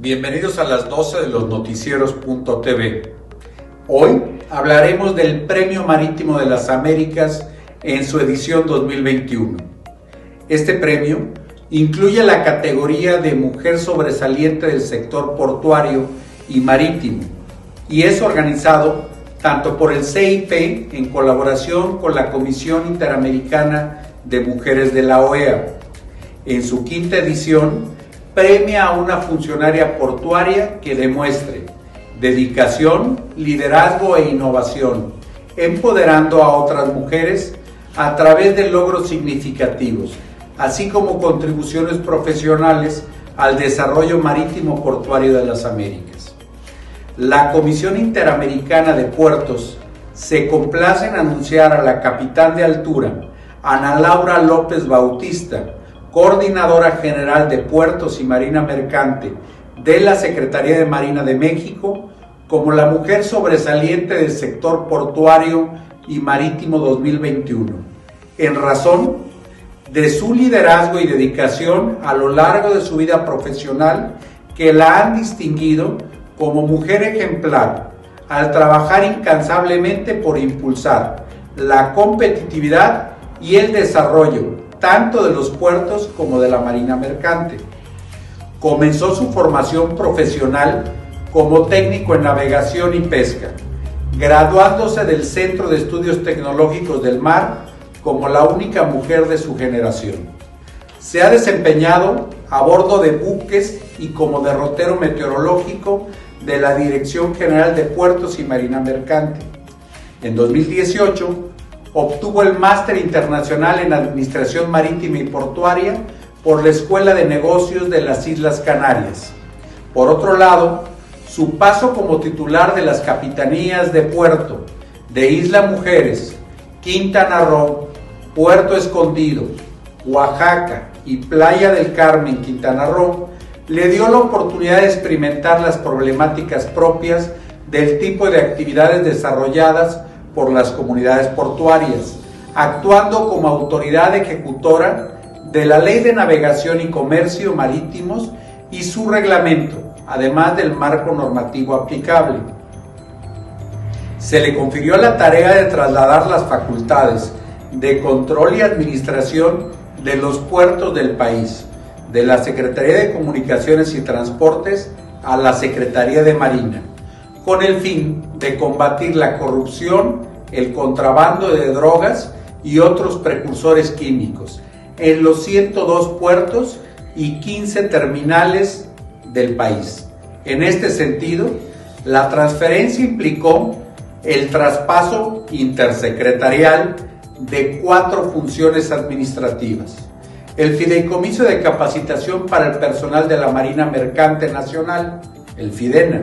Bienvenidos a las 12 de los noticieros.tv. Hoy hablaremos del Premio Marítimo de las Américas en su edición 2021. Este premio incluye la categoría de Mujer Sobresaliente del Sector Portuario y Marítimo y es organizado tanto por el CIP en colaboración con la Comisión Interamericana de Mujeres de la OEA. En su quinta edición, premia a una funcionaria portuaria que demuestre dedicación, liderazgo e innovación, empoderando a otras mujeres a través de logros significativos, así como contribuciones profesionales al desarrollo marítimo portuario de las Américas. La Comisión Interamericana de Puertos se complace en anunciar a la capitán de altura, Ana Laura López Bautista, coordinadora general de Puertos y Marina Mercante de la Secretaría de Marina de México, como la mujer sobresaliente del sector portuario y marítimo 2021, en razón de su liderazgo y dedicación a lo largo de su vida profesional que la han distinguido como mujer ejemplar al trabajar incansablemente por impulsar la competitividad y el desarrollo tanto de los puertos como de la marina mercante. Comenzó su formación profesional como técnico en navegación y pesca, graduándose del Centro de Estudios Tecnológicos del Mar como la única mujer de su generación. Se ha desempeñado a bordo de buques y como derrotero meteorológico de la Dirección General de Puertos y Marina Mercante. En 2018 Obtuvo el máster internacional en Administración Marítima y Portuaria por la Escuela de Negocios de las Islas Canarias. Por otro lado, su paso como titular de las capitanías de puerto de Isla Mujeres, Quintana Roo, Puerto Escondido, Oaxaca y Playa del Carmen, Quintana Roo, le dio la oportunidad de experimentar las problemáticas propias del tipo de actividades desarrolladas por las comunidades portuarias, actuando como autoridad ejecutora de la Ley de Navegación y Comercio Marítimos y su reglamento, además del marco normativo aplicable. Se le confirió la tarea de trasladar las facultades de control y administración de los puertos del país, de la Secretaría de Comunicaciones y Transportes a la Secretaría de Marina, con el fin de combatir la corrupción el contrabando de drogas y otros precursores químicos en los 102 puertos y 15 terminales del país. En este sentido, la transferencia implicó el traspaso intersecretarial de cuatro funciones administrativas. El Fideicomiso de Capacitación para el Personal de la Marina Mercante Nacional, el FIDENA.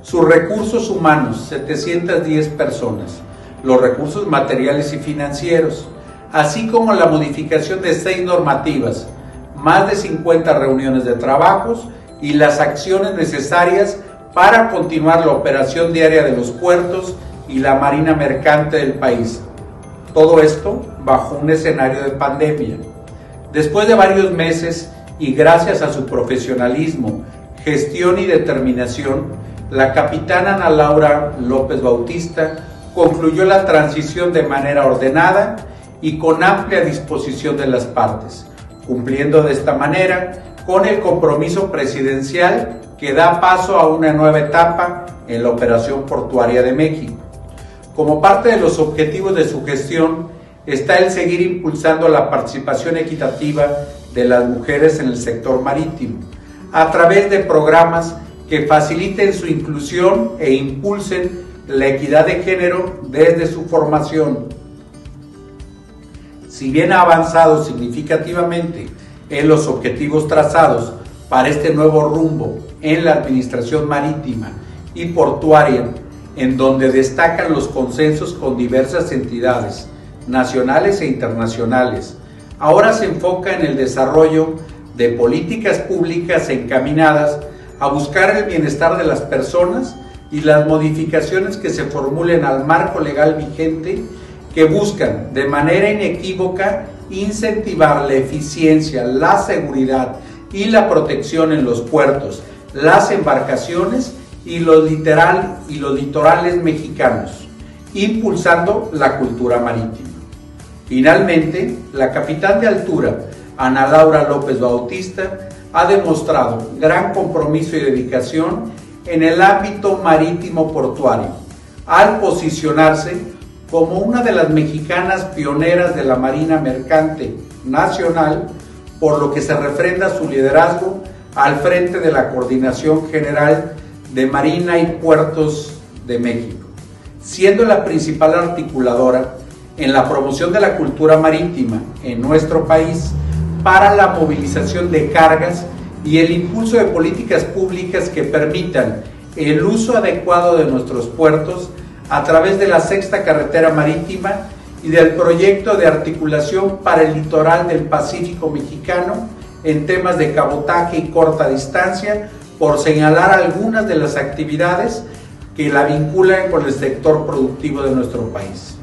Sus recursos humanos, 710 personas los recursos materiales y financieros, así como la modificación de seis normativas, más de 50 reuniones de trabajos y las acciones necesarias para continuar la operación diaria de los puertos y la marina mercante del país. Todo esto bajo un escenario de pandemia. Después de varios meses y gracias a su profesionalismo, gestión y determinación, la capitana Ana Laura López Bautista concluyó la transición de manera ordenada y con amplia disposición de las partes, cumpliendo de esta manera con el compromiso presidencial que da paso a una nueva etapa en la operación portuaria de México. Como parte de los objetivos de su gestión está el seguir impulsando la participación equitativa de las mujeres en el sector marítimo, a través de programas que faciliten su inclusión e impulsen la equidad de género desde su formación. Si bien ha avanzado significativamente en los objetivos trazados para este nuevo rumbo en la administración marítima y portuaria, en donde destacan los consensos con diversas entidades nacionales e internacionales, ahora se enfoca en el desarrollo de políticas públicas encaminadas a buscar el bienestar de las personas y las modificaciones que se formulen al marco legal vigente que buscan de manera inequívoca incentivar la eficiencia, la seguridad y la protección en los puertos, las embarcaciones y los, literal, y los litorales mexicanos, impulsando la cultura marítima. Finalmente, la capitán de altura, Ana Laura López Bautista, ha demostrado gran compromiso y dedicación en el ámbito marítimo portuario, al posicionarse como una de las mexicanas pioneras de la Marina Mercante Nacional, por lo que se refrenda su liderazgo al frente de la Coordinación General de Marina y Puertos de México, siendo la principal articuladora en la promoción de la cultura marítima en nuestro país para la movilización de cargas y el impulso de políticas públicas que permitan el uso adecuado de nuestros puertos a través de la sexta carretera marítima y del proyecto de articulación para el litoral del Pacífico mexicano en temas de cabotaje y corta distancia, por señalar algunas de las actividades que la vinculan con el sector productivo de nuestro país.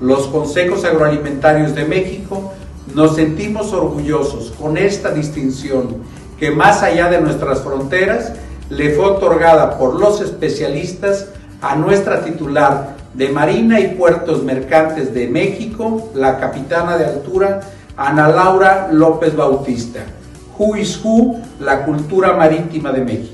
Los consejos agroalimentarios de México nos sentimos orgullosos con esta distinción que más allá de nuestras fronteras le fue otorgada por los especialistas a nuestra titular de Marina y Puertos Mercantes de México, la capitana de altura Ana Laura López Bautista. Who is Who, la cultura marítima de México.